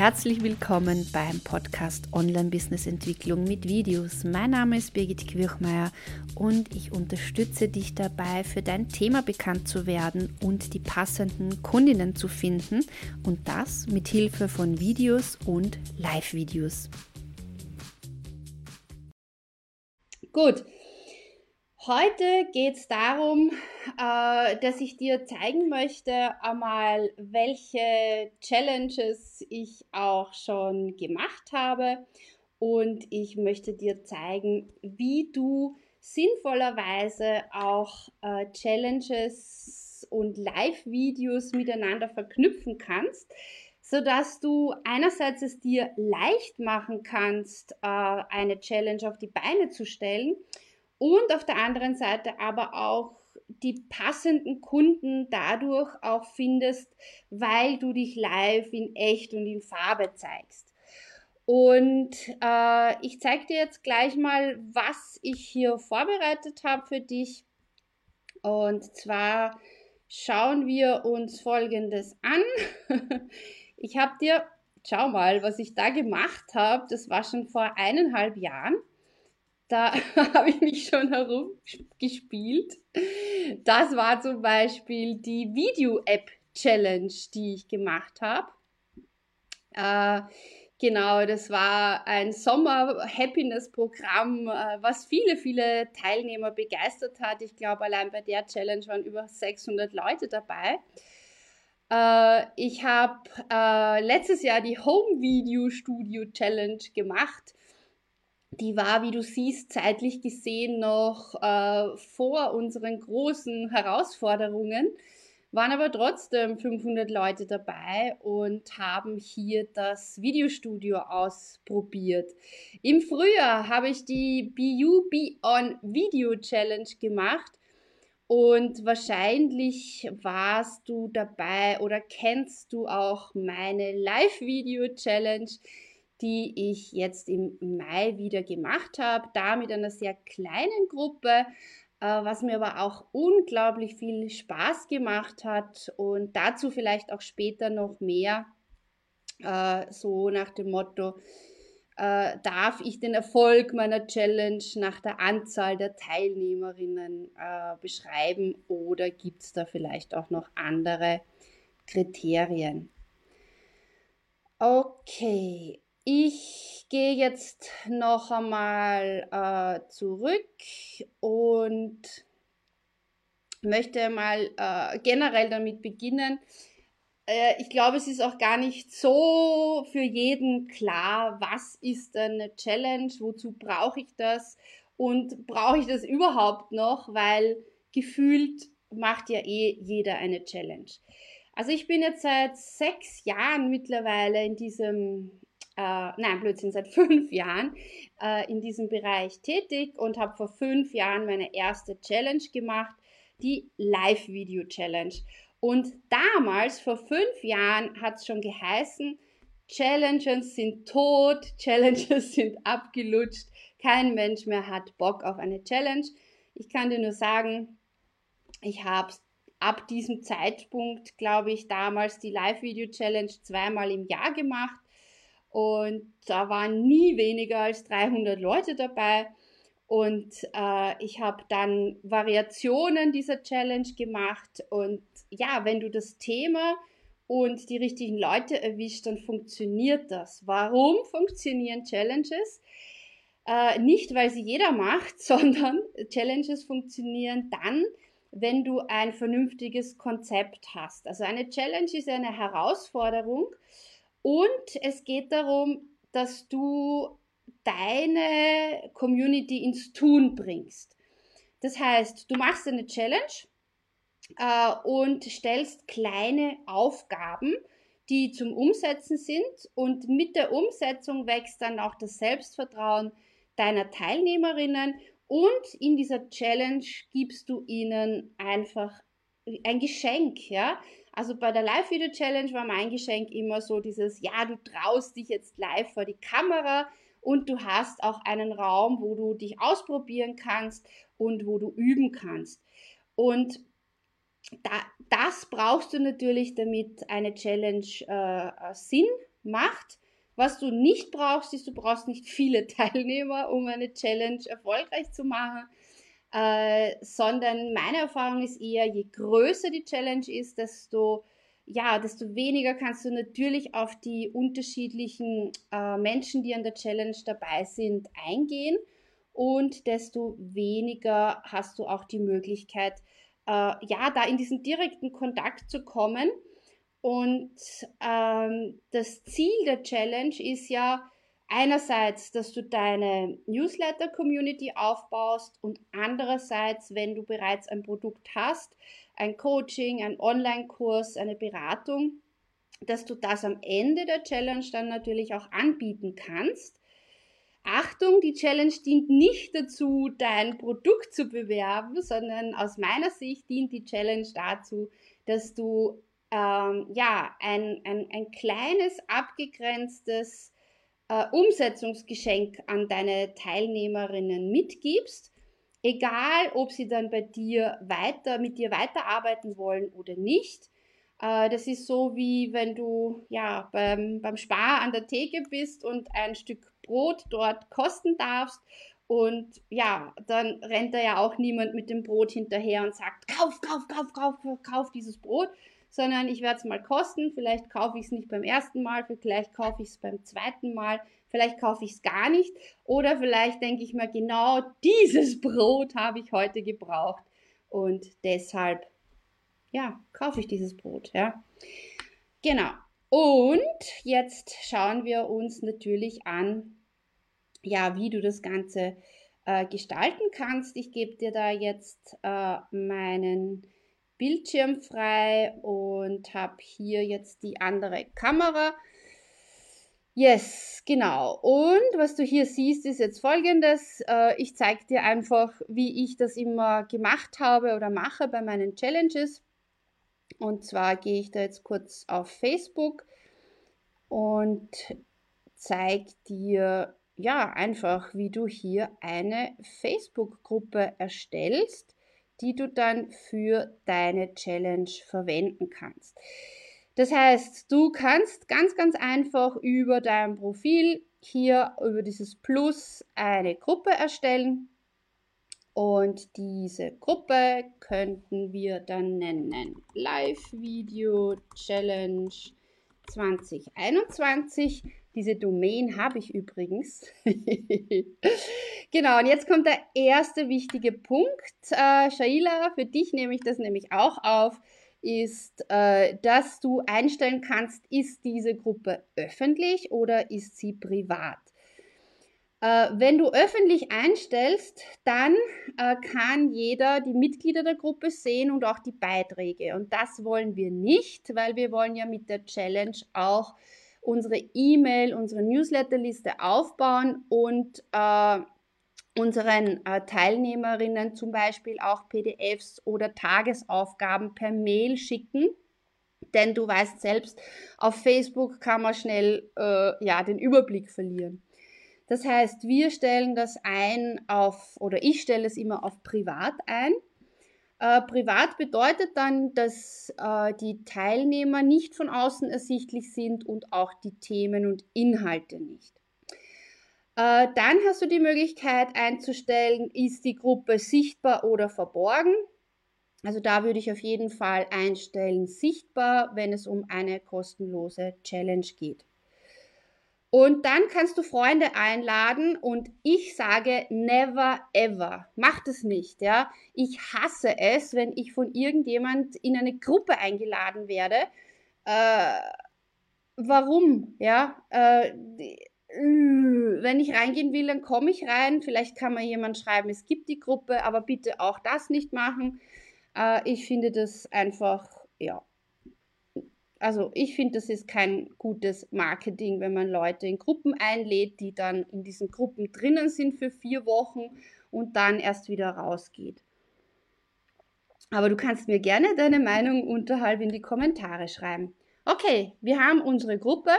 herzlich willkommen beim Podcast Online Business Entwicklung mit Videos. Mein Name ist Birgit Quirchmeier und ich unterstütze dich dabei, für dein Thema bekannt zu werden und die passenden Kundinnen zu finden und das mit Hilfe von Videos und Live-Videos. Gut, Heute geht es darum, äh, dass ich dir zeigen möchte, einmal, welche Challenges ich auch schon gemacht habe. Und ich möchte dir zeigen, wie du sinnvollerweise auch äh, Challenges und Live-Videos miteinander verknüpfen kannst, sodass du einerseits es dir leicht machen kannst, äh, eine Challenge auf die Beine zu stellen und auf der anderen Seite aber auch die passenden Kunden dadurch auch findest, weil du dich live in echt und in Farbe zeigst. Und äh, ich zeige dir jetzt gleich mal, was ich hier vorbereitet habe für dich. Und zwar schauen wir uns Folgendes an. ich habe dir, schau mal, was ich da gemacht habe. Das war schon vor eineinhalb Jahren. Da habe ich mich schon herumgespielt. Das war zum Beispiel die Video-App-Challenge, die ich gemacht habe. Äh, genau, das war ein Sommer-Happiness-Programm, äh, was viele, viele Teilnehmer begeistert hat. Ich glaube, allein bei der Challenge waren über 600 Leute dabei. Äh, ich habe äh, letztes Jahr die Home Video Studio Challenge gemacht die war, wie du siehst, zeitlich gesehen noch äh, vor unseren großen Herausforderungen, waren aber trotzdem 500 Leute dabei und haben hier das Videostudio ausprobiert. Im Frühjahr habe ich die BU Be On Video Challenge gemacht und wahrscheinlich warst du dabei oder kennst du auch meine Live-Video Challenge die ich jetzt im Mai wieder gemacht habe, da mit einer sehr kleinen Gruppe, äh, was mir aber auch unglaublich viel Spaß gemacht hat und dazu vielleicht auch später noch mehr, äh, so nach dem Motto, äh, darf ich den Erfolg meiner Challenge nach der Anzahl der Teilnehmerinnen beschreiben oder gibt es da vielleicht auch noch andere Kriterien? Okay, ich gehe jetzt noch einmal äh, zurück und möchte mal äh, generell damit beginnen. Äh, ich glaube, es ist auch gar nicht so für jeden klar, was ist eine Challenge, wozu brauche ich das und brauche ich das überhaupt noch, weil gefühlt macht ja eh jeder eine Challenge. Also ich bin jetzt seit sechs Jahren mittlerweile in diesem äh, nein, Blödsinn, seit fünf Jahren äh, in diesem Bereich tätig und habe vor fünf Jahren meine erste Challenge gemacht, die Live-Video-Challenge. Und damals, vor fünf Jahren, hat es schon geheißen, Challenges sind tot, Challenges sind abgelutscht, kein Mensch mehr hat Bock auf eine Challenge. Ich kann dir nur sagen, ich habe ab diesem Zeitpunkt, glaube ich, damals die Live-Video-Challenge zweimal im Jahr gemacht und da waren nie weniger als 300 Leute dabei. Und äh, ich habe dann Variationen dieser Challenge gemacht. Und ja, wenn du das Thema und die richtigen Leute erwischt, dann funktioniert das. Warum funktionieren Challenges? Äh, nicht, weil sie jeder macht, sondern Challenges funktionieren dann, wenn du ein vernünftiges Konzept hast. Also eine Challenge ist eine Herausforderung und es geht darum, dass du deine Community ins Tun bringst. Das heißt, du machst eine Challenge äh, und stellst kleine Aufgaben, die zum Umsetzen sind. Und mit der Umsetzung wächst dann auch das Selbstvertrauen deiner Teilnehmerinnen. Und in dieser Challenge gibst du ihnen einfach ein Geschenk, ja. Also bei der Live-Video-Challenge war mein Geschenk immer so dieses, ja, du traust dich jetzt live vor die Kamera und du hast auch einen Raum, wo du dich ausprobieren kannst und wo du üben kannst. Und da, das brauchst du natürlich, damit eine Challenge äh, Sinn macht. Was du nicht brauchst, ist, du brauchst nicht viele Teilnehmer, um eine Challenge erfolgreich zu machen, äh, sondern meine Erfahrung ist eher, je größer die Challenge ist, desto ja, desto weniger kannst du natürlich auf die unterschiedlichen äh, Menschen, die an der Challenge dabei sind, eingehen und desto weniger hast du auch die Möglichkeit, äh, ja, da in diesen direkten Kontakt zu kommen. Und ähm, das Ziel der Challenge ist ja einerseits, dass du deine Newsletter-Community aufbaust und andererseits, wenn du bereits ein Produkt hast, ein Coaching, ein Online-Kurs, eine Beratung, dass du das am Ende der Challenge dann natürlich auch anbieten kannst. Achtung, die Challenge dient nicht dazu, dein Produkt zu bewerben, sondern aus meiner Sicht dient die Challenge dazu, dass du ähm, ja, ein, ein, ein kleines, abgegrenztes äh, Umsetzungsgeschenk an deine Teilnehmerinnen mitgibst Egal, ob sie dann bei dir weiter, mit dir weiterarbeiten wollen oder nicht. Äh, das ist so wie wenn du ja beim, beim Spar an der Theke bist und ein Stück Brot dort kosten darfst. Und ja, dann rennt da ja auch niemand mit dem Brot hinterher und sagt, kauf, kauf, kauf, kauf, kauf dieses Brot, sondern ich werde es mal kosten. Vielleicht kaufe ich es nicht beim ersten Mal, vielleicht kaufe ich es beim zweiten Mal, vielleicht kaufe ich es gar nicht oder vielleicht denke ich mir, genau dieses Brot habe ich heute gebraucht und deshalb, ja, kaufe ich dieses Brot, ja. Genau. Und jetzt schauen wir uns natürlich an, ja, wie du das Ganze äh, gestalten kannst. Ich gebe dir da jetzt äh, meinen Bildschirm frei und habe hier jetzt die andere Kamera. Yes, genau. Und was du hier siehst, ist jetzt folgendes. Äh, ich zeige dir einfach, wie ich das immer gemacht habe oder mache bei meinen Challenges. Und zwar gehe ich da jetzt kurz auf Facebook und zeige dir ja einfach, wie du hier eine Facebook-Gruppe erstellst, die du dann für deine Challenge verwenden kannst. Das heißt, du kannst ganz, ganz einfach über dein Profil hier über dieses Plus eine Gruppe erstellen. Und diese Gruppe könnten wir dann nennen Live Video Challenge 2021. Diese Domain habe ich übrigens. genau, und jetzt kommt der erste wichtige Punkt. Äh, Shaila, für dich nehme ich das nämlich auch auf ist, äh, dass du einstellen kannst, ist diese Gruppe öffentlich oder ist sie privat. Äh, wenn du öffentlich einstellst, dann äh, kann jeder die Mitglieder der Gruppe sehen und auch die Beiträge. Und das wollen wir nicht, weil wir wollen ja mit der Challenge auch unsere E-Mail, unsere Newsletterliste aufbauen und äh, unseren äh, Teilnehmerinnen zum Beispiel auch PDFs oder Tagesaufgaben per Mail schicken. Denn du weißt selbst, auf Facebook kann man schnell äh, ja, den Überblick verlieren. Das heißt, wir stellen das ein auf, oder ich stelle es immer auf privat ein. Äh, privat bedeutet dann, dass äh, die Teilnehmer nicht von außen ersichtlich sind und auch die Themen und Inhalte nicht. Äh, dann hast du die Möglichkeit einzustellen, ist die Gruppe sichtbar oder verborgen. Also da würde ich auf jeden Fall einstellen, sichtbar, wenn es um eine kostenlose Challenge geht. Und dann kannst du Freunde einladen und ich sage never ever. Mach das nicht, ja. Ich hasse es, wenn ich von irgendjemand in eine Gruppe eingeladen werde. Äh, warum, ja? Äh, wenn ich reingehen will, dann komme ich rein. Vielleicht kann mir jemand schreiben, es gibt die Gruppe, aber bitte auch das nicht machen. Äh, ich finde das einfach, ja. Also ich finde, das ist kein gutes Marketing, wenn man Leute in Gruppen einlädt, die dann in diesen Gruppen drinnen sind für vier Wochen und dann erst wieder rausgeht. Aber du kannst mir gerne deine Meinung unterhalb in die Kommentare schreiben. Okay, wir haben unsere Gruppe.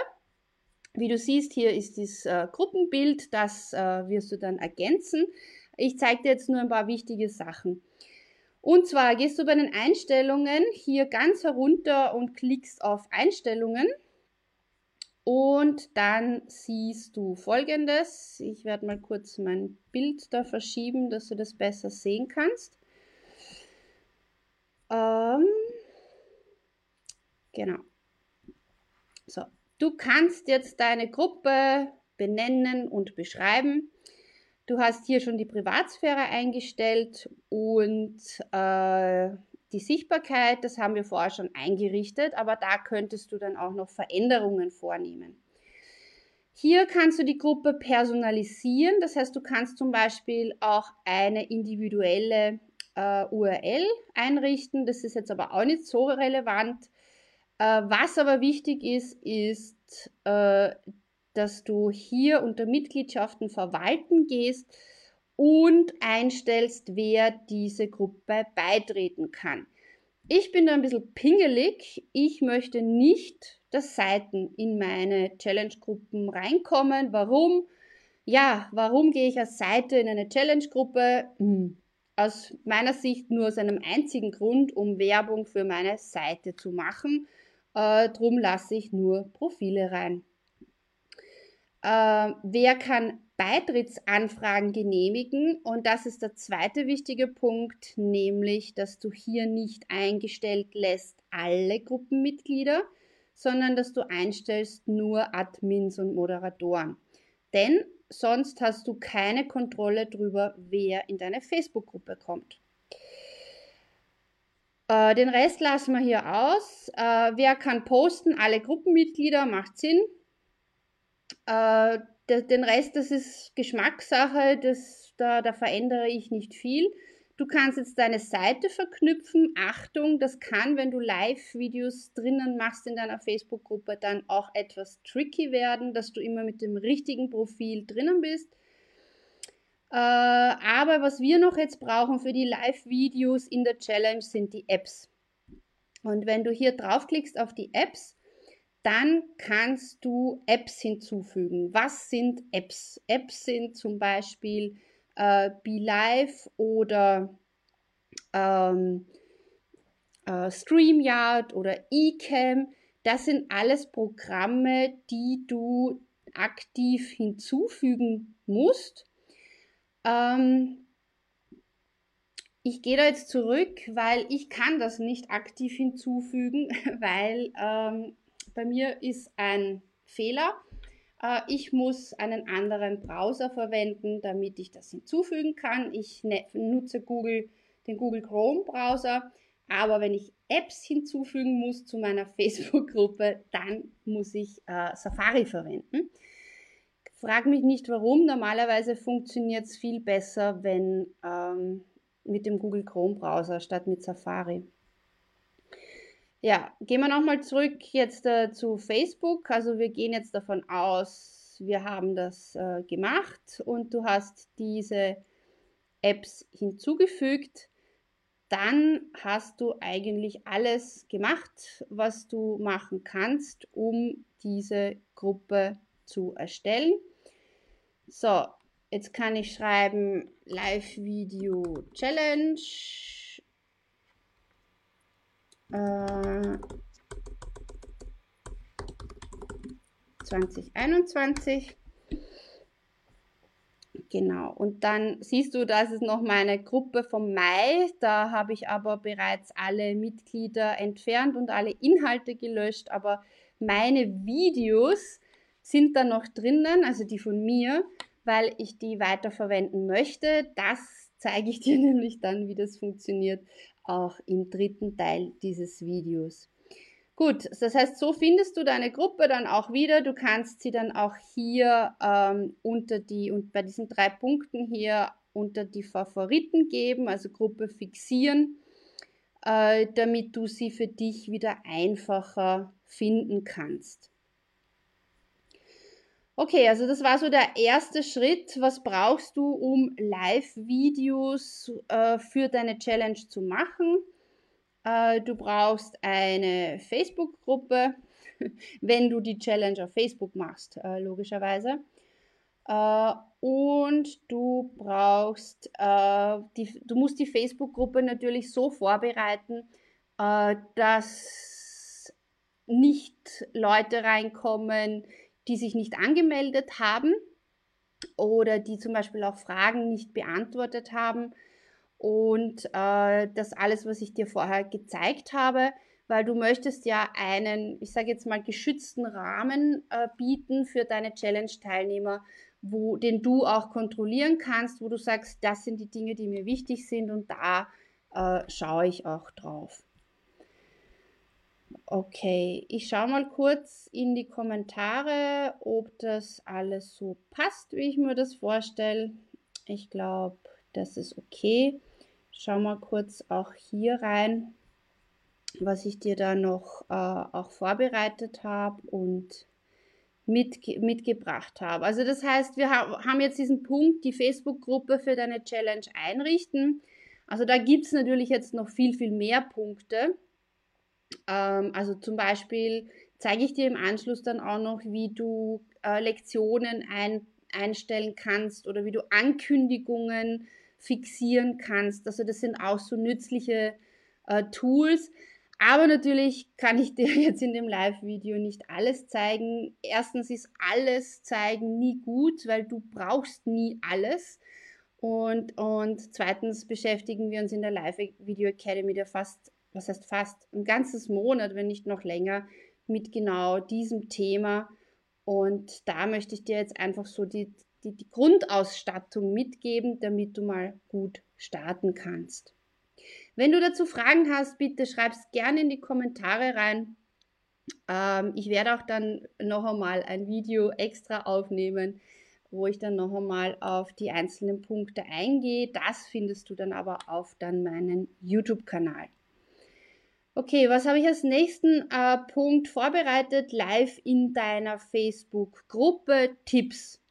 Wie du siehst, hier ist das äh, Gruppenbild, das äh, wirst du dann ergänzen. Ich zeige dir jetzt nur ein paar wichtige Sachen. Und zwar gehst du bei den Einstellungen hier ganz herunter und klickst auf Einstellungen. Und dann siehst du folgendes. Ich werde mal kurz mein Bild da verschieben, dass du das besser sehen kannst. Ähm, genau. So, du kannst jetzt deine Gruppe benennen und beschreiben. Du hast hier schon die Privatsphäre eingestellt und äh, die Sichtbarkeit, das haben wir vorher schon eingerichtet, aber da könntest du dann auch noch Veränderungen vornehmen. Hier kannst du die Gruppe personalisieren, das heißt, du kannst zum Beispiel auch eine individuelle äh, URL einrichten. Das ist jetzt aber auch nicht so relevant. Äh, was aber wichtig ist, ist, äh, dass du hier unter Mitgliedschaften verwalten gehst und einstellst, wer diese Gruppe beitreten kann. Ich bin da ein bisschen pingelig. Ich möchte nicht, dass Seiten in meine Challenge-Gruppen reinkommen. Warum? Ja, warum gehe ich als Seite in eine Challenge-Gruppe? Hm. Aus meiner Sicht nur aus einem einzigen Grund, um Werbung für meine Seite zu machen. Äh, drum lasse ich nur Profile rein. Äh, wer kann Beitrittsanfragen genehmigen. Und das ist der zweite wichtige Punkt, nämlich, dass du hier nicht eingestellt lässt alle Gruppenmitglieder, sondern dass du einstellst nur Admins und Moderatoren. Denn sonst hast du keine Kontrolle darüber, wer in deine Facebook-Gruppe kommt. Äh, den Rest lassen wir hier aus. Äh, wer kann posten? Alle Gruppenmitglieder, macht Sinn. Äh, den Rest, das ist Geschmackssache, das, da, da verändere ich nicht viel. Du kannst jetzt deine Seite verknüpfen. Achtung, das kann, wenn du Live-Videos drinnen machst in deiner Facebook-Gruppe, dann auch etwas tricky werden, dass du immer mit dem richtigen Profil drinnen bist. Äh, aber was wir noch jetzt brauchen für die Live-Videos in der Challenge sind die Apps. Und wenn du hier draufklickst auf die Apps, dann kannst du Apps hinzufügen. Was sind Apps? Apps sind zum Beispiel äh, BeLive oder ähm, äh, StreamYard oder eCam. Das sind alles Programme, die du aktiv hinzufügen musst. Ähm, ich gehe da jetzt zurück, weil ich kann das nicht aktiv hinzufügen, weil ähm, bei mir ist ein Fehler. Äh, ich muss einen anderen Browser verwenden, damit ich das hinzufügen kann. Ich ne-, nutze Google, den Google Chrome Browser. Aber wenn ich Apps hinzufügen muss zu meiner Facebook-Gruppe, dann muss ich äh, Safari verwenden. Frag mich nicht warum. Normalerweise funktioniert es viel besser, wenn ähm, mit dem Google Chrome Browser statt mit Safari. Ja, gehen wir nochmal zurück jetzt äh, zu Facebook. Also wir gehen jetzt davon aus, wir haben das äh, gemacht und du hast diese Apps hinzugefügt. Dann hast du eigentlich alles gemacht, was du machen kannst, um diese Gruppe zu erstellen. So, jetzt kann ich schreiben Live Video Challenge 2021. Äh, genau, und dann siehst du, das ist noch meine Gruppe vom Mai. Da habe ich aber bereits alle Mitglieder entfernt und alle Inhalte gelöscht, aber meine Videos sind da noch drinnen, also die von mir, weil ich die weiterverwenden möchte. Das zeige ich dir nämlich dann, wie das funktioniert auch im dritten Teil dieses Videos. Gut, das heißt, so findest du deine Gruppe dann auch wieder. Du kannst sie dann auch hier ähm, unter die und bei diesen drei Punkten hier unter die Favoriten geben, also Gruppe fixieren, äh, damit du sie für dich wieder einfacher finden kannst. Okay, also das war so der erste Schritt. Was brauchst du, um Live-Videos äh, für deine Challenge zu machen? Äh, du brauchst eine Facebook-Gruppe, wenn du die Challenge auf Facebook machst, äh, logischerweise. Äh, und du brauchst, äh, die, du musst die Facebook-Gruppe natürlich so vorbereiten, äh, dass nicht Leute reinkommen, die sich nicht angemeldet haben oder die zum Beispiel auch Fragen nicht beantwortet haben. Und äh, das alles, was ich dir vorher gezeigt habe, weil du möchtest ja einen, ich sage jetzt mal, geschützten Rahmen äh, bieten für deine Challenge-Teilnehmer, wo, den du auch kontrollieren kannst, wo du sagst, das sind die Dinge, die mir wichtig sind und da äh, schaue ich auch drauf. Okay, ich schaue mal kurz in die Kommentare, ob das alles so passt, wie ich mir das vorstelle. Ich glaube, das ist okay. Schau mal kurz auch hier rein, was ich dir da noch äh, auch vorbereitet habe und mitge mitgebracht habe. Also das heißt, wir ha haben jetzt diesen Punkt, die Facebook-Gruppe für deine Challenge einrichten. Also da gibt es natürlich jetzt noch viel, viel mehr Punkte. Ähm, also zum Beispiel zeige ich dir im Anschluss dann auch noch, wie du äh, Lektionen ein, einstellen kannst oder wie du Ankündigungen fixieren kannst. Also das sind auch so nützliche äh, Tools. Aber natürlich kann ich dir jetzt in dem Live-Video nicht alles zeigen. Erstens ist alles zeigen nie gut, weil du brauchst nie alles. Und, und zweitens beschäftigen wir uns in der Live-Video Academy da fast, was heißt fast, ein ganzes Monat, wenn nicht noch länger, mit genau diesem Thema. Und da möchte ich dir jetzt einfach so die, die, die Grundausstattung mitgeben, damit du mal gut starten kannst. Wenn du dazu Fragen hast, bitte schreib es gerne in die Kommentare rein. Ähm, ich werde auch dann noch einmal ein Video extra aufnehmen, wo ich dann noch einmal auf die einzelnen Punkte eingehe. Das findest du dann aber auf dann meinen YouTube-Kanal. Okay, was habe ich als nächsten äh, Punkt vorbereitet? Live in deiner Facebook-Gruppe Tipps.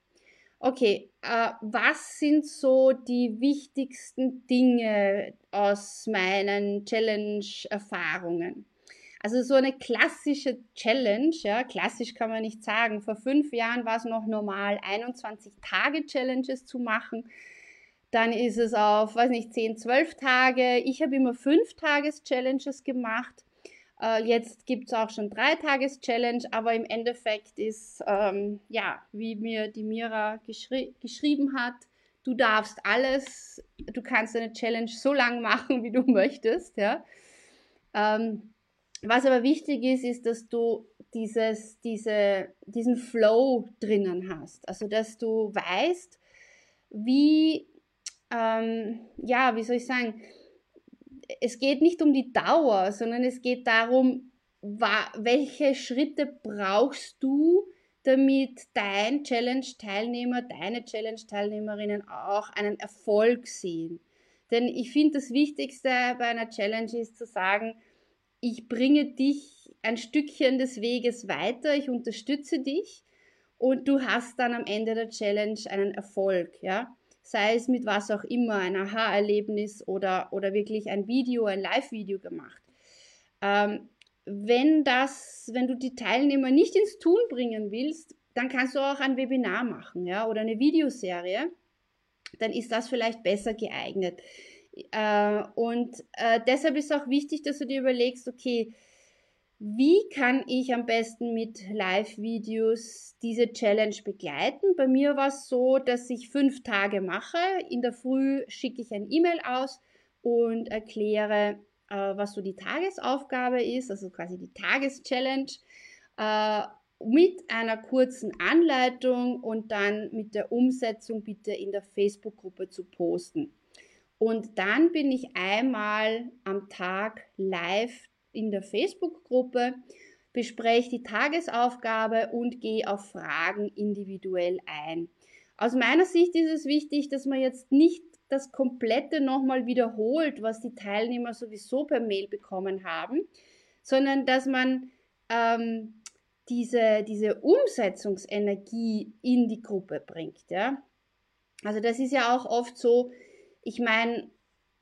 Okay, äh, was sind so die wichtigsten Dinge aus meinen Challenge-Erfahrungen? Also so eine klassische Challenge, ja, klassisch kann man nicht sagen. Vor fünf Jahren war es noch normal, 21 Tage Challenges zu machen. Dann ist es auf, weiß nicht, 10, 12 Tage. Ich habe immer fünf Tages Challenges gemacht. Äh, jetzt gibt es auch schon drei Tages-Challenge, aber im Endeffekt ist, ähm, ja, wie mir die Mira geschri geschrieben hat, du darfst alles, du kannst eine Challenge so lang machen, wie du möchtest, ja. Ähm, was aber wichtig ist, ist, dass du dieses, diese, diesen Flow drinnen hast. Also, dass du weißt, wie, ähm, ja, wie soll ich sagen, es geht nicht um die Dauer, sondern es geht darum, welche Schritte brauchst du, damit dein Challenge-Teilnehmer, deine Challenge-Teilnehmerinnen auch einen Erfolg sehen. Denn ich finde, das Wichtigste bei einer Challenge ist zu sagen, ich bringe dich ein Stückchen des Weges weiter, ich unterstütze dich und du hast dann am Ende der Challenge einen Erfolg, ja sei es mit was auch immer, ein Aha-Erlebnis oder, oder wirklich ein Video, ein Live-Video gemacht. Ähm, wenn das, wenn du die Teilnehmer nicht ins Tun bringen willst, dann kannst du auch ein Webinar machen, ja, oder eine Videoserie. Dann ist das vielleicht besser geeignet. Äh, und äh, deshalb ist auch wichtig, dass du dir überlegst, okay, wie kann ich am besten mit Live-Videos diese Challenge begleiten? Bei mir war es so, dass ich fünf Tage mache. In der Früh schicke ich ein E-Mail aus und erkläre, äh, was so die Tagesaufgabe ist, also quasi die Tageschallenge, äh, mit einer kurzen Anleitung und dann mit der Umsetzung bitte in der Facebook-Gruppe zu posten. Und dann bin ich einmal am Tag live in der Facebook-Gruppe, bespreche die Tagesaufgabe und gehe auf Fragen individuell ein. Aus meiner Sicht ist es wichtig, dass man jetzt nicht das Komplette nochmal wiederholt, was die Teilnehmer sowieso per Mail bekommen haben, sondern dass man ähm, diese, diese Umsetzungsenergie in die Gruppe bringt. Ja? Also das ist ja auch oft so, ich meine,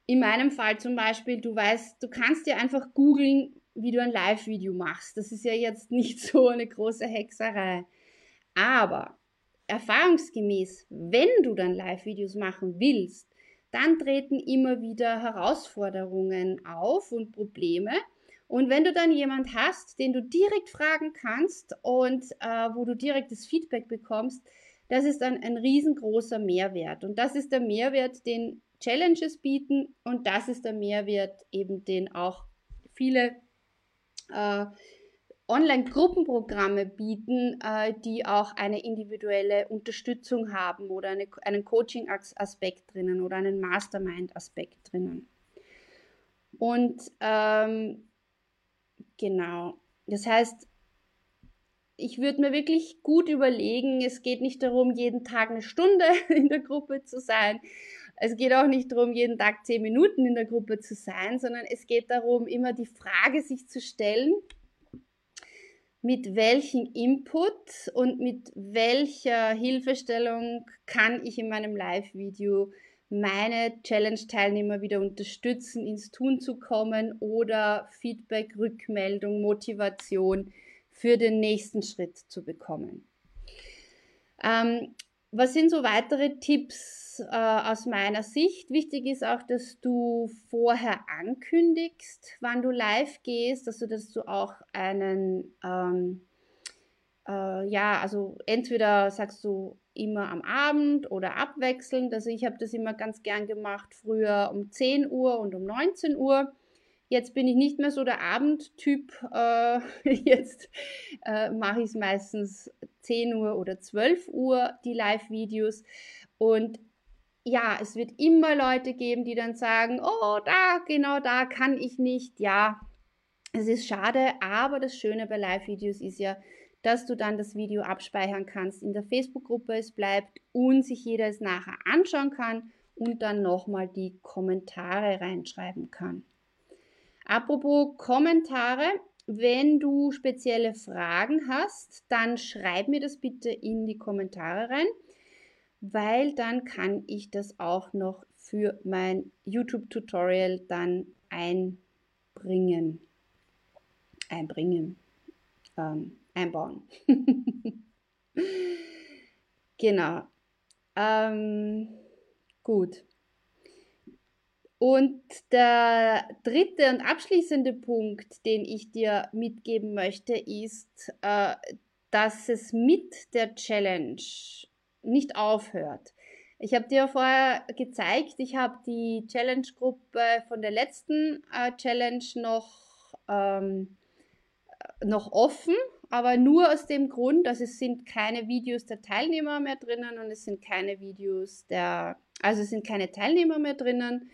in meinem Fall zum Beispiel, du weißt, du kannst dir einfach googeln, wie du ein Live-Video machst. Das ist ja jetzt nicht so eine große Hexerei. Aber erfahrungsgemäß, wenn du dann Live-Videos machen willst, dann treten immer wieder Herausforderungen auf und Probleme. Und wenn du dann jemand hast, den du direkt fragen kannst und äh, wo du direkt das Feedback bekommst, das ist dann ein riesengroßer Mehrwert. Und das ist der Mehrwert, den Challenges bieten und das ist der Mehrwert eben, den auch viele äh, Online-Gruppenprogramme bieten, äh, die auch eine individuelle Unterstützung haben oder eine, einen Coaching-Aspekt drinnen oder einen Mastermind-Aspekt drinnen. Und ähm, genau, das heißt, ich würde mir wirklich gut überlegen, es geht nicht darum, jeden Tag eine Stunde in der Gruppe zu sein. Es geht auch nicht darum, jeden Tag zehn Minuten in der Gruppe zu sein, sondern es geht darum, immer die Frage sich zu stellen, mit welchem Input und mit welcher Hilfestellung kann ich in meinem Live-Video meine Challenge-Teilnehmer wieder unterstützen, ins Tun zu kommen oder Feedback, Rückmeldung, Motivation für den nächsten Schritt zu bekommen. Ähm, was sind so weitere Tipps äh, aus meiner Sicht? Wichtig ist auch, dass du vorher ankündigst, wann du live gehst, also dass du auch einen, ähm, äh, ja, also entweder sagst du immer am Abend oder abwechselnd. Also ich habe das immer ganz gern gemacht, früher um 10 Uhr und um 19 Uhr. Jetzt bin ich nicht mehr so der Abendtyp. Äh, jetzt äh, mache ich es meistens 10 Uhr oder 12 Uhr, die Live-Videos. Und ja, es wird immer Leute geben, die dann sagen, oh, da, genau da kann ich nicht. Ja, es ist schade, aber das Schöne bei Live-Videos ist ja, dass du dann das Video abspeichern kannst in der Facebook-Gruppe, es bleibt und sich jeder es nachher anschauen kann und dann nochmal die Kommentare reinschreiben kann. Apropos Kommentare, wenn du spezielle Fragen hast, dann schreib mir das bitte in die Kommentare rein, weil dann kann ich das auch noch für mein YouTube-Tutorial dann einbringen. Einbringen. Ähm, einbauen. genau. Ähm, gut. Und der dritte und abschließende Punkt, den ich dir mitgeben möchte, ist, äh, dass es mit der Challenge nicht aufhört. Ich habe dir vorher gezeigt, ich habe die Challenge-Gruppe von der letzten äh, Challenge noch, ähm, noch offen, aber nur aus dem Grund, dass es sind keine Videos der Teilnehmer mehr drinnen und es sind keine Videos der, also es sind keine Teilnehmer mehr drinnen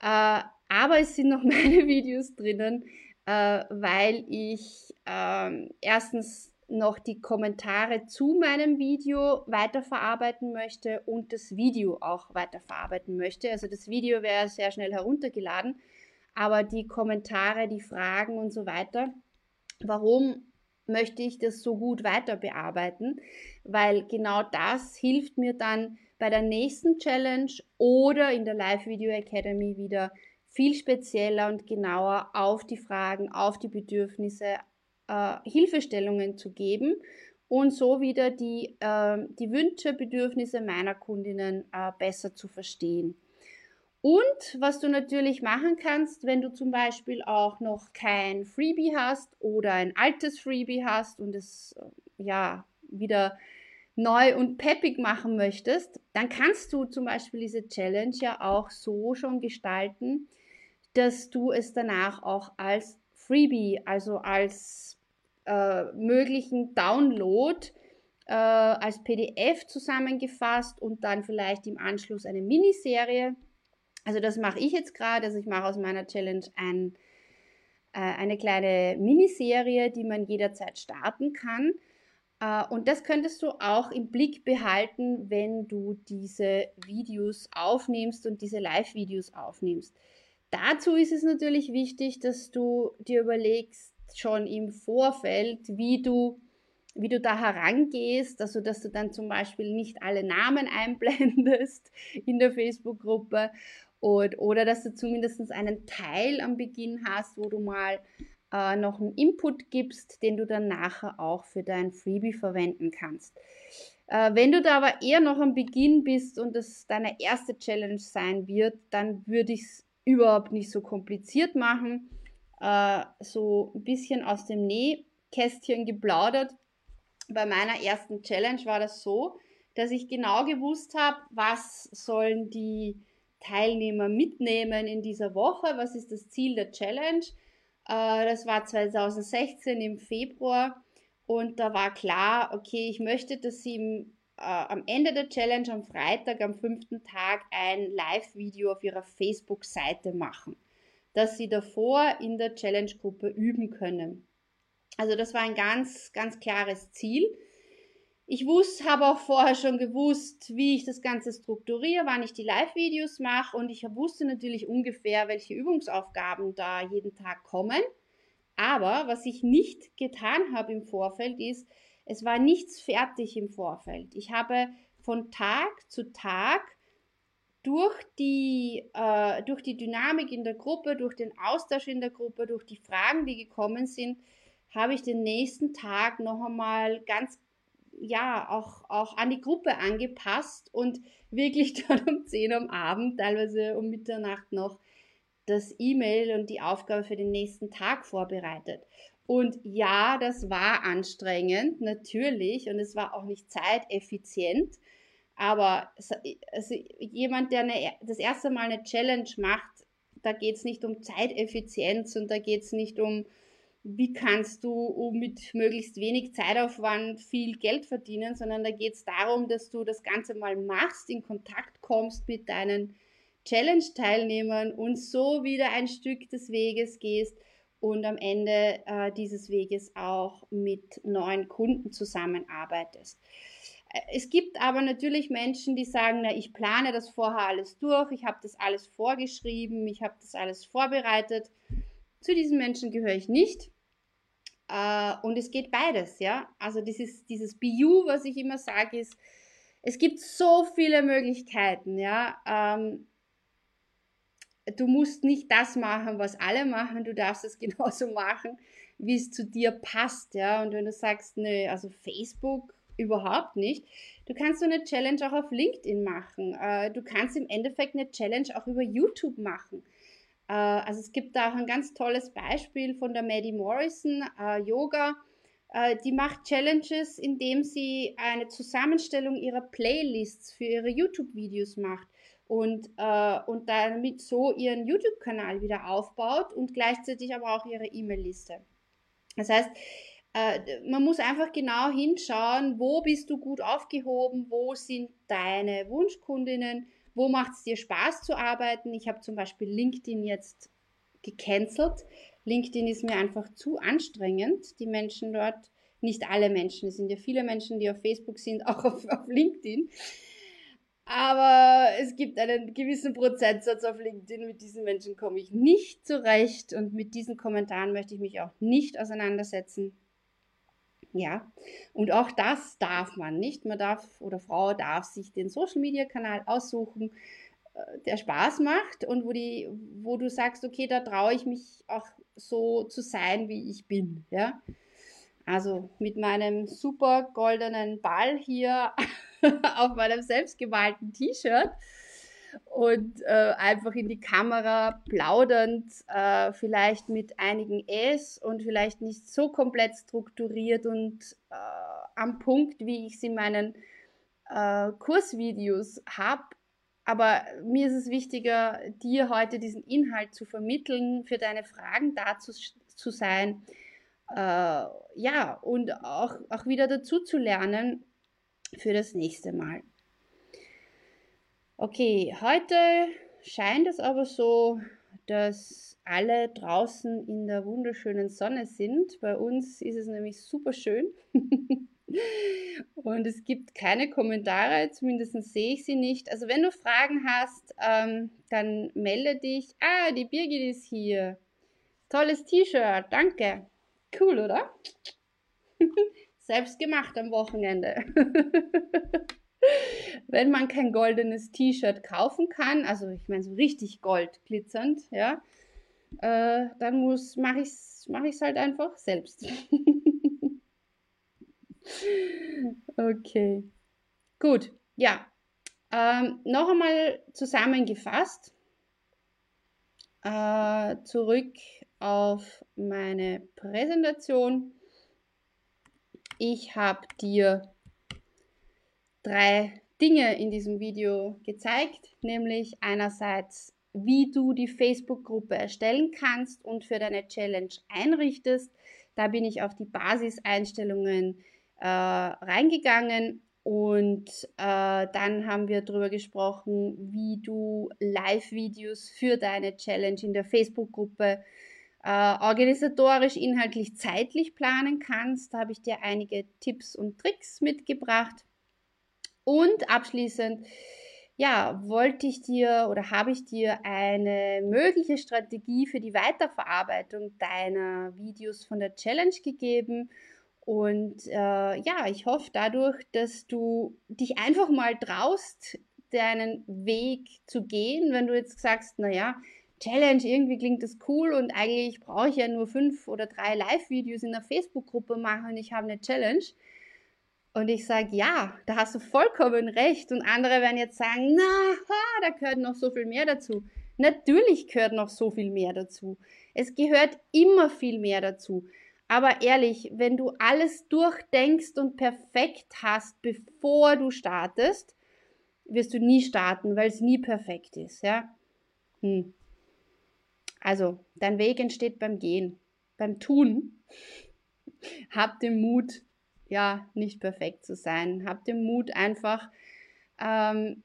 äh, aber es sind noch meine Videos drinnen, äh, weil ich äh, erstens noch die Kommentare zu meinem Video weiterverarbeiten möchte und das Video auch weiterverarbeiten möchte. Also das Video wäre sehr schnell heruntergeladen, aber die Kommentare, die Fragen und so weiter, warum möchte ich das so gut weiter bearbeiten? Weil genau das hilft mir dann, bei der nächsten Challenge oder in der Live Video Academy wieder viel spezieller und genauer auf die Fragen, auf die Bedürfnisse äh, Hilfestellungen zu geben und so wieder die, äh, die Wünsche, Bedürfnisse meiner Kundinnen äh, besser zu verstehen. Und was du natürlich machen kannst, wenn du zum Beispiel auch noch kein Freebie hast oder ein altes Freebie hast und es äh, ja wieder neu und peppig machen möchtest, dann kannst du zum Beispiel diese Challenge ja auch so schon gestalten, dass du es danach auch als Freebie, also als äh, möglichen Download äh, als PDF zusammengefasst und dann vielleicht im Anschluss eine Miniserie. Also das mache ich jetzt gerade, also ich mache aus meiner Challenge ein, äh, eine kleine Miniserie, die man jederzeit starten kann äh, und das könntest du auch im Blick behalten, wenn du diese Videos aufnimmst und diese Live-Videos aufnimmst. Dazu ist es natürlich wichtig, dass du dir überlegst, schon im Vorfeld, wie du, wie du da herangehst, also dass du dann zum Beispiel nicht alle Namen einblendest in der Facebook-Gruppe oder dass du zumindest einen Teil am Beginn hast, wo du mal äh, noch einen Input gibst, den du dann nachher auch für dein Freebie verwenden kannst. Äh, wenn du da aber eher noch am Beginn bist und das deine erste Challenge sein wird, dann würde ich es überhaupt nicht so kompliziert machen. Äh, so ein bisschen aus dem Nähkästchen geplaudert. Bei meiner ersten Challenge war das so, dass ich genau gewusst habe, was sollen die Teilnehmer mitnehmen in dieser Woche, was ist das Ziel der Challenge. Äh, das war 2016 im Februar und da war klar, okay, ich möchte, dass sie im, äh, am Ende der Challenge am Freitag, am fünften Tag, ein Live-Video auf ihrer Facebook-Seite machen, dass sie davor in der Challenge-Gruppe üben können. Also das war ein ganz, ganz klares Ziel. Ich wusste, habe auch vorher schon gewusst, wie ich das Ganze strukturiere, wann ich die Live-Videos mache und ich wusste natürlich ungefähr, welche Übungsaufgaben da jeden Tag kommen. Aber was ich nicht getan habe im Vorfeld ist, es war nichts fertig im Vorfeld. Ich habe von Tag zu Tag durch die, äh, durch die Dynamik in der Gruppe, durch den Austausch in der Gruppe, durch die Fragen, die gekommen sind, habe ich den nächsten Tag noch einmal ganz ja, auch, auch an die Gruppe angepasst und wirklich dann um 10 am Abend, teilweise um Mitternacht noch, das E-Mail und die Aufgabe für den nächsten Tag vorbereitet. Und ja, das war anstrengend, natürlich, und es war auch nicht zeiteffizient. Aber also jemand, der eine, das erste Mal eine Challenge macht, da geht es nicht um Zeiteffizienz und da geht es nicht um, wie kannst du mit möglichst wenig Zeitaufwand viel Geld verdienen, sondern da geht es darum, dass du das Ganze mal machst, in Kontakt kommst mit deinen Challenge-Teilnehmern und so wieder ein Stück des Weges gehst und am Ende äh, dieses Weges auch mit neuen Kunden zusammenarbeitest. Äh, es gibt aber natürlich Menschen, die sagen, na, ich plane das vorher alles durch, ich habe das alles vorgeschrieben, ich habe das alles vorbereitet zu diesen Menschen gehöre ich nicht. Äh, und es geht beides, ja. Also dieses, dieses BU, was ich immer sage, ist, es gibt so viele Möglichkeiten, ja. Ähm, du musst nicht das machen, was alle machen, du darfst es genauso machen, wie es zu dir passt, ja. Und wenn du sagst, nö, also Facebook überhaupt nicht, du kannst so eine Challenge auch auf LinkedIn machen. Äh, du kannst im Endeffekt eine Challenge auch über YouTube machen. Äh, also es gibt da auch ein ganz tolles Beispiel von der Maddie Morrison, äh, Yoga. Die macht Challenges, indem sie eine Zusammenstellung ihrer Playlists für ihre YouTube-Videos macht und, äh, und damit so ihren YouTube-Kanal wieder aufbaut und gleichzeitig aber auch ihre E-Mail-Liste. Das heißt, man muss einfach genau hinschauen, wo bist du gut aufgehoben, wo sind deine Wunschkundinnen, wo macht es dir Spaß zu arbeiten? Ich habe zum Beispiel LinkedIn jetzt gecancelt. LinkedIn ist mir einfach zu anstrengend. Die Menschen dort, nicht alle Menschen, es sind ja viele Menschen, die auf Facebook sind, auch auf, auf LinkedIn. Aber es gibt einen gewissen Prozentsatz auf LinkedIn. Mit diesen Menschen komme ich nicht zurecht und mit diesen Kommentaren möchte ich mich auch nicht auseinandersetzen. Ja, und auch das darf man nicht. Man darf oder Frau darf sich den Social Media Kanal aussuchen, äh, der Spaß macht und wo, die, wo du sagst, okay, da traue ich mich auch so zu sein, wie ich bin. Ja, also mit meinem super goldenen Ball hier auf meinem selbstgemalten T-Shirt und äh, einfach in die Kamera plaudernd, äh, vielleicht mit einigen S und vielleicht nicht so komplett strukturiert und äh, am Punkt, wie ich es in meinen äh, Kursvideos habe. Aber mir ist es wichtiger, dir heute diesen Inhalt zu vermitteln, für deine Fragen da zu, zu sein. Äh, ja, und auch, auch wieder dazu zu lernen für das nächste Mal. Okay, heute scheint es aber so, dass alle draußen in der wunderschönen Sonne sind. Bei uns ist es nämlich super schön. Und es gibt keine Kommentare, zumindest sehe ich sie nicht. Also wenn du Fragen hast, ähm, dann melde dich. Ah, die Birgit ist hier. Tolles T-Shirt, danke. Cool, oder? Selbst gemacht am Wochenende. wenn man kein goldenes T-Shirt kaufen kann, also ich meine so richtig gold glitzernd, ja, äh, dann muss mache ich es mach ich's halt einfach selbst. okay, gut, ja. Ähm, noch einmal zusammengefasst, äh, zurück auf meine Präsentation. Ich habe dir drei Dinge in diesem Video gezeigt, nämlich einerseits, wie du die Facebook-Gruppe erstellen kannst und für deine Challenge einrichtest. Da bin ich auf die Basiseinstellungen äh, reingegangen und äh, dann haben wir darüber gesprochen, wie du Live-Videos für deine Challenge in der Facebook-Gruppe äh, organisatorisch, inhaltlich, zeitlich planen kannst. Da habe ich dir einige Tipps und Tricks mitgebracht. Und abschließend, ja, wollte ich dir oder habe ich dir eine mögliche Strategie für die Weiterverarbeitung deiner Videos von der Challenge gegeben. Und äh, ja, ich hoffe dadurch, dass du dich einfach mal traust, deinen Weg zu gehen, wenn du jetzt sagst, naja, Challenge, irgendwie klingt das cool und eigentlich brauche ich ja nur fünf oder drei Live-Videos in der Facebook-Gruppe machen und ich habe eine Challenge. Und ich sage, ja, da hast du vollkommen recht. Und andere werden jetzt sagen, na, da gehört noch so viel mehr dazu. Natürlich gehört noch so viel mehr dazu. Es gehört immer viel mehr dazu. Aber ehrlich, wenn du alles durchdenkst und perfekt hast, bevor du startest, wirst du nie starten, weil es nie perfekt ist, ja? Hm. Also, dein Weg entsteht beim Gehen, beim Tun. Hab den Mut, ja, nicht perfekt zu sein. Hab den Mut, einfach ähm,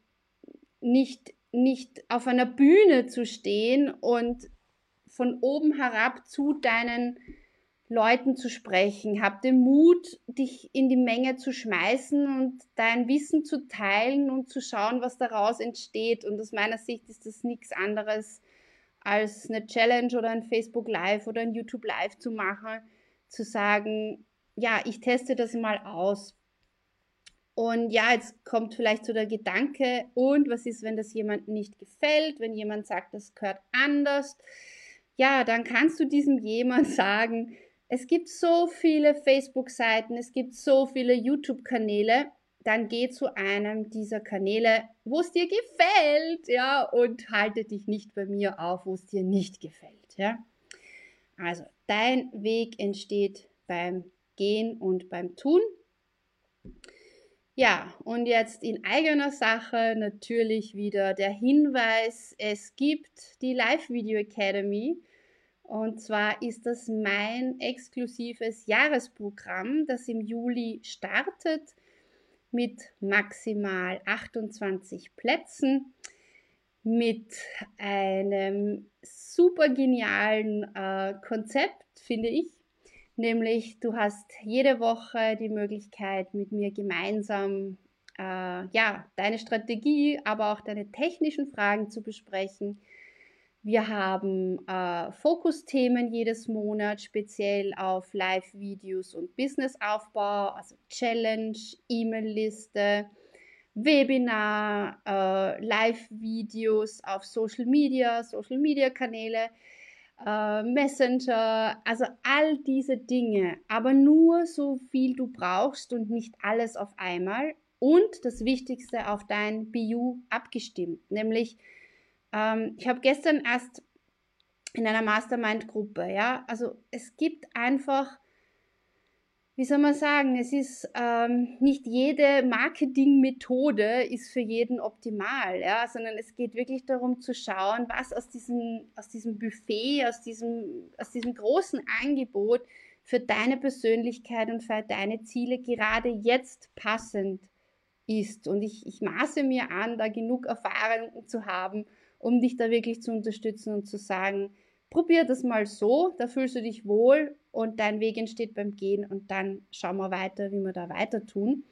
nicht, nicht auf einer Bühne zu stehen und von oben herab zu deinen Leuten zu sprechen. Hab den Mut, dich in die Menge zu schmeißen und dein Wissen zu teilen und zu schauen, was daraus entsteht. Und aus meiner Sicht ist das nichts anderes als eine Challenge oder ein Facebook Live oder ein YouTube Live zu machen, zu sagen, ja, ich teste das mal aus. Und ja, jetzt kommt vielleicht so der Gedanke, und was ist, wenn das jemandem nicht gefällt, wenn jemand sagt, das gehört anders? Ja, dann kannst du diesem jemand sagen, es gibt so viele Facebook-Seiten, es gibt so viele YouTube-Kanäle, dann geh zu einem dieser Kanäle, wo es dir gefällt, ja, und halte dich nicht bei mir auf, wo es dir nicht gefällt, ja. Also, dein Weg entsteht beim Gehen und beim Tun. Ja, und jetzt in eigener Sache natürlich wieder der Hinweis, es gibt die Live Video Academy. Und zwar ist das mein exklusives Jahresprogramm, das im Juli startet mit maximal 28 Plätzen, mit einem super genialen äh, Konzept, finde ich. Nämlich, du hast jede Woche die Möglichkeit, mit mir gemeinsam äh, ja, deine Strategie, aber auch deine technischen Fragen zu besprechen. Wir haben äh, Fokusthemen jedes Monat, speziell auf Live-Videos und Businessaufbau, also Challenge, E-Mail-Liste, Webinar, äh, Live-Videos auf Social Media, Social-Media-Kanäle äh, Messenger, also all diese Dinge, aber nur so viel du brauchst und nicht alles auf einmal. Und das Wichtigste auf dein BU abgestimmt, nämlich ähm, ich habe gestern erst in einer Mastermind-Gruppe, ja, also es gibt einfach wie soll man sagen, es ist ähm, nicht jede Marketingmethode ist für jeden optimal, ja, sondern es geht wirklich darum zu schauen, was aus diesem, aus diesem Buffet, aus diesem, aus diesem großen Angebot für deine Persönlichkeit und für deine Ziele gerade jetzt passend ist. Und ich, ich maße mir an, da genug Erfahrung zu haben, um dich da wirklich zu unterstützen und zu sagen, probier das mal so, da fühlst du dich wohl und dein Weg entsteht beim Gehen und dann schauen wir weiter, wie wir da weiter tun.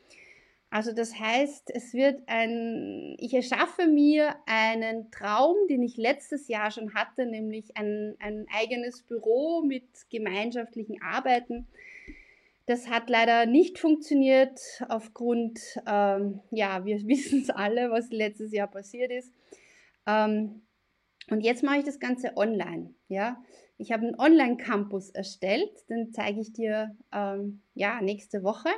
Also das heißt, es wird ein, ich erschaffe mir einen Traum, den ich letztes Jahr schon hatte, nämlich ein, ein eigenes Büro mit gemeinschaftlichen Arbeiten. Das hat leider nicht funktioniert aufgrund, ähm, ja, wir wissen es alle, was letztes Jahr passiert ist. Ähm, und jetzt mache ich das Ganze online. Ja, ich habe einen Online-Campus erstellt, den zeige ich dir ähm, ja nächste Woche.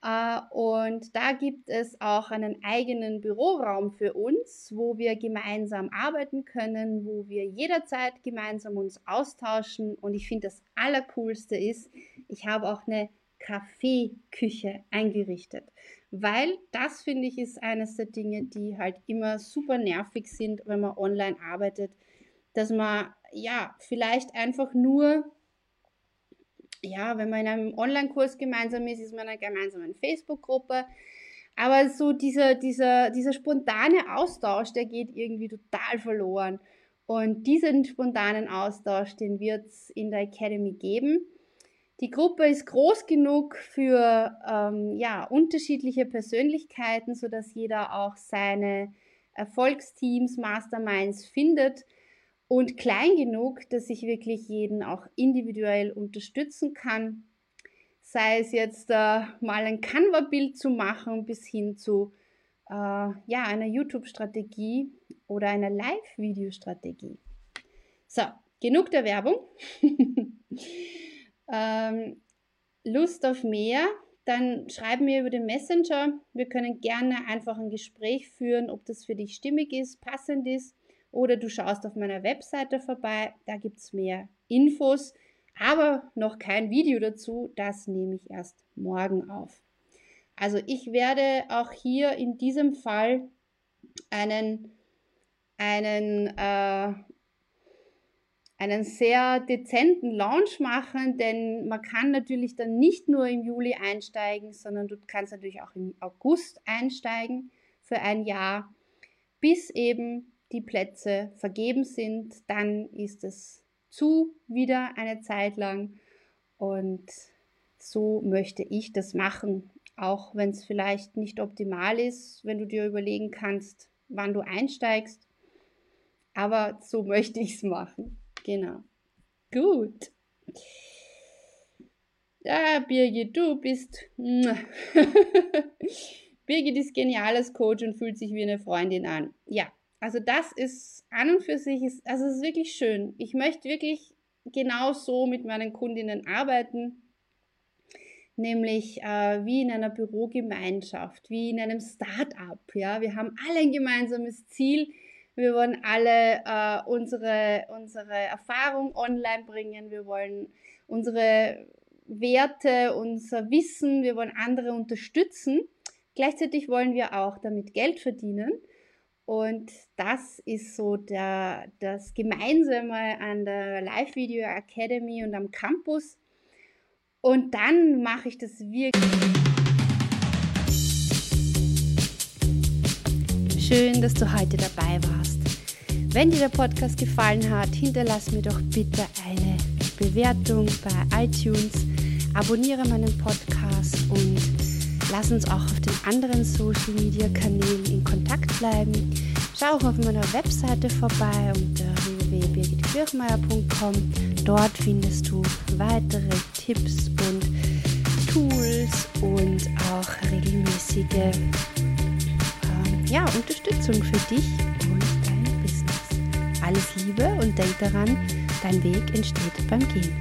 Äh, und da gibt es auch einen eigenen Büroraum für uns, wo wir gemeinsam arbeiten können, wo wir jederzeit gemeinsam uns austauschen. Und ich finde, das Allercoolste ist, ich habe auch eine Kaffeeküche eingerichtet, weil das finde ich ist eines der Dinge, die halt immer super nervig sind, wenn man online arbeitet, dass man ja vielleicht einfach nur ja, wenn man in einem Online-Kurs gemeinsam ist, ist man in einer gemeinsamen Facebook-Gruppe. Aber so dieser, dieser, dieser spontane Austausch, der geht irgendwie total verloren. Und diesen spontanen Austausch, den wird es in der Academy geben. Die Gruppe ist groß genug für ähm, ja, unterschiedliche Persönlichkeiten, sodass jeder auch seine Erfolgsteams, Masterminds findet und klein genug, dass ich wirklich jeden auch individuell unterstützen kann. Sei es jetzt äh, mal ein Canva-Bild zu machen bis hin zu äh, ja, einer YouTube-Strategie oder einer Live-Video-Strategie. So, genug der Werbung. ähm, Lust auf mehr? Dann schreib mir über den Messenger. Wir können gerne einfach ein Gespräch führen, ob das für dich stimmig ist, passend ist oder du schaust auf meiner Webseite vorbei, da gibt es mehr Infos, aber noch kein Video dazu, das nehme ich erst morgen auf. Also ich werde auch hier in diesem Fall einen, einen, äh, einen sehr dezenten Launch machen, denn man kann natürlich dann nicht nur im Juli einsteigen, sondern du kannst natürlich auch im August einsteigen für ein Jahr, bis eben die Plätze vergeben sind, dann ist es zu wieder eine Zeit lang. Und so möchte ich das machen, auch wenn es vielleicht nicht optimal ist, wenn du dir überlegen kannst, wann du einsteigst. Aber so möchte ich es machen. Genau. Gut. Ja, Birgit, du bist. Birgit ist geniales Coach und fühlt sich wie eine Freundin an. Ja, also das ist an und für sich, ist, also es ist wirklich schön. Ich möchte wirklich genau so mit meinen Kundinnen arbeiten, nämlich äh, wie in einer Bürogemeinschaft, wie in einem Start-up. Ja? Wir haben alle ein gemeinsames Ziel. Wir wollen alle äh, unsere, unsere Erfahrung online bringen. Wir wollen unsere Werte, unser Wissen, wir wollen andere unterstützen. Gleichzeitig wollen wir auch damit Geld verdienen. Und das ist so der, das Gemeinsame an der Live Video Academy und am Campus. Und dann mache ich das wirklich. Schön, dass du heute dabei warst. Wenn dir der Podcast gefallen hat, hinterlass mir doch bitte eine Bewertung bei iTunes, abonniere meinen Podcast und Lass uns auch auf den anderen Social Media Kanälen in Kontakt bleiben. Schau auch auf meiner Webseite vorbei unter www.birgitkirchmeier.com. Dort findest du weitere Tipps und Tools und auch regelmäßige äh, ja, Unterstützung für dich und dein Business. Alles Liebe und denk daran, dein Weg entsteht beim Gehen.